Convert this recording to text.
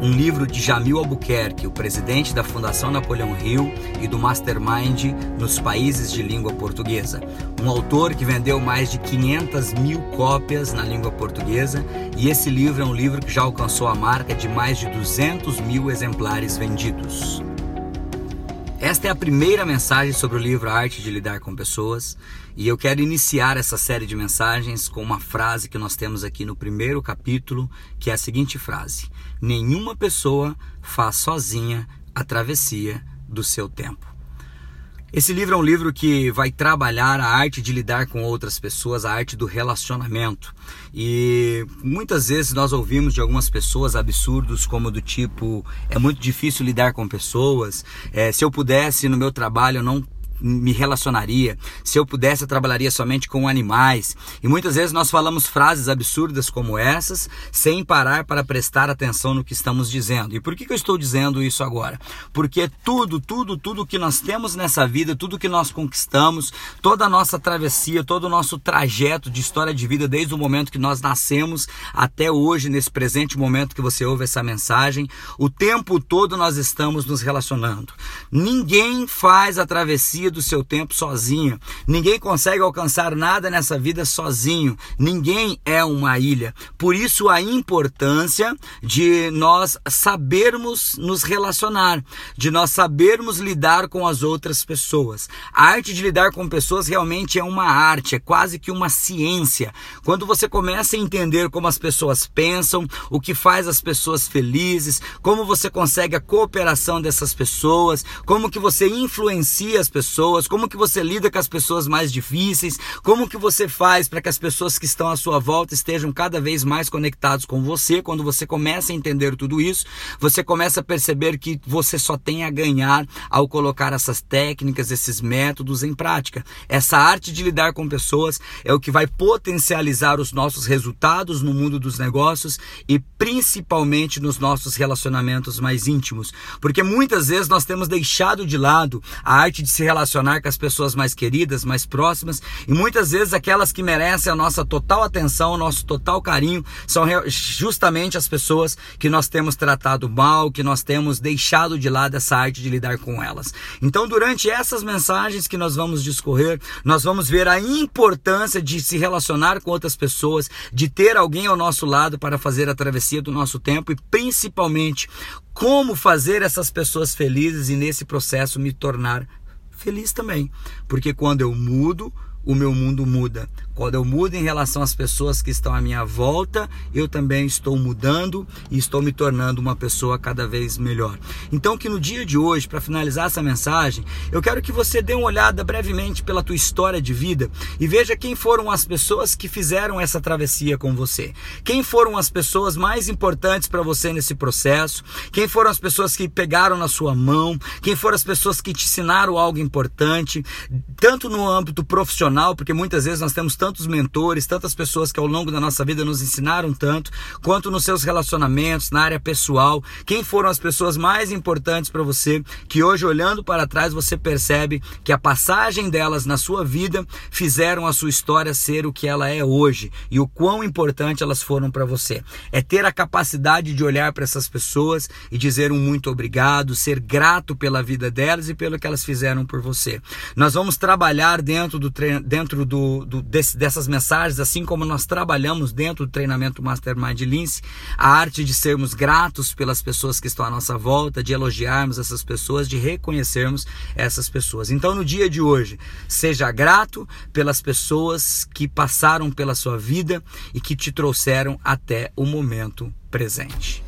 um livro de Jamil Albuquerque, o presidente da Fundação Napoleão Hill e do Mastermind nos países de língua portuguesa. Um autor que vendeu mais de 500 mil cópias na língua portuguesa e esse livro é um livro que já alcançou a marca de mais de 200 mil exemplares vendidos. Esta é a primeira mensagem sobre o livro A Arte de Lidar com Pessoas e eu quero iniciar essa série de mensagens com uma frase que nós temos aqui no primeiro capítulo, que é a seguinte frase: Nenhuma pessoa faz sozinha a travessia do seu tempo. Esse livro é um livro que vai trabalhar a arte de lidar com outras pessoas, a arte do relacionamento. E muitas vezes nós ouvimos de algumas pessoas absurdos como do tipo é muito difícil lidar com pessoas. É, se eu pudesse no meu trabalho eu não me relacionaria. Se eu pudesse, eu trabalharia somente com animais. E muitas vezes nós falamos frases absurdas como essas, sem parar para prestar atenção no que estamos dizendo. E por que, que eu estou dizendo isso agora? Porque tudo, tudo, tudo que nós temos nessa vida, tudo que nós conquistamos, toda a nossa travessia, todo o nosso trajeto de história de vida, desde o momento que nós nascemos até hoje, nesse presente momento que você ouve essa mensagem, o tempo todo nós estamos nos relacionando. Ninguém faz a travessia do seu tempo sozinho. Ninguém consegue alcançar nada nessa vida sozinho. Ninguém é uma ilha. Por isso a importância de nós sabermos nos relacionar, de nós sabermos lidar com as outras pessoas. A arte de lidar com pessoas realmente é uma arte, é quase que uma ciência. Quando você começa a entender como as pessoas pensam, o que faz as pessoas felizes, como você consegue a cooperação dessas pessoas, como que você influencia as pessoas pessoas, como que você lida com as pessoas mais difíceis, como que você faz para que as pessoas que estão à sua volta estejam cada vez mais conectados com você. Quando você começa a entender tudo isso, você começa a perceber que você só tem a ganhar ao colocar essas técnicas, esses métodos em prática. Essa arte de lidar com pessoas é o que vai potencializar os nossos resultados no mundo dos negócios e principalmente nos nossos relacionamentos mais íntimos, porque muitas vezes nós temos deixado de lado a arte de se relacionar relacionar com as pessoas mais queridas, mais próximas, e muitas vezes aquelas que merecem a nossa total atenção, o nosso total carinho, são justamente as pessoas que nós temos tratado mal, que nós temos deixado de lado essa arte de lidar com elas. Então, durante essas mensagens que nós vamos discorrer, nós vamos ver a importância de se relacionar com outras pessoas, de ter alguém ao nosso lado para fazer a travessia do nosso tempo e principalmente como fazer essas pessoas felizes e nesse processo me tornar feliz também, porque quando eu mudo, o meu mundo muda. Quando eu mudo em relação às pessoas que estão à minha volta, eu também estou mudando e estou me tornando uma pessoa cada vez melhor. Então, que no dia de hoje, para finalizar essa mensagem, eu quero que você dê uma olhada brevemente pela tua história de vida e veja quem foram as pessoas que fizeram essa travessia com você. Quem foram as pessoas mais importantes para você nesse processo? Quem foram as pessoas que pegaram na sua mão? Quem foram as pessoas que te ensinaram algo importante, tanto no âmbito profissional, porque muitas vezes nós temos tanto tantos mentores, tantas pessoas que ao longo da nossa vida nos ensinaram tanto, quanto nos seus relacionamentos, na área pessoal. Quem foram as pessoas mais importantes para você que hoje, olhando para trás, você percebe que a passagem delas na sua vida fizeram a sua história ser o que ela é hoje e o quão importante elas foram para você. É ter a capacidade de olhar para essas pessoas e dizer um muito obrigado, ser grato pela vida delas e pelo que elas fizeram por você. Nós vamos trabalhar dentro do dentro do, do desse, dessas mensagens, assim como nós trabalhamos dentro do treinamento Mastermind Lince, a arte de sermos gratos pelas pessoas que estão à nossa volta, de elogiarmos essas pessoas, de reconhecermos essas pessoas. Então, no dia de hoje, seja grato pelas pessoas que passaram pela sua vida e que te trouxeram até o momento presente.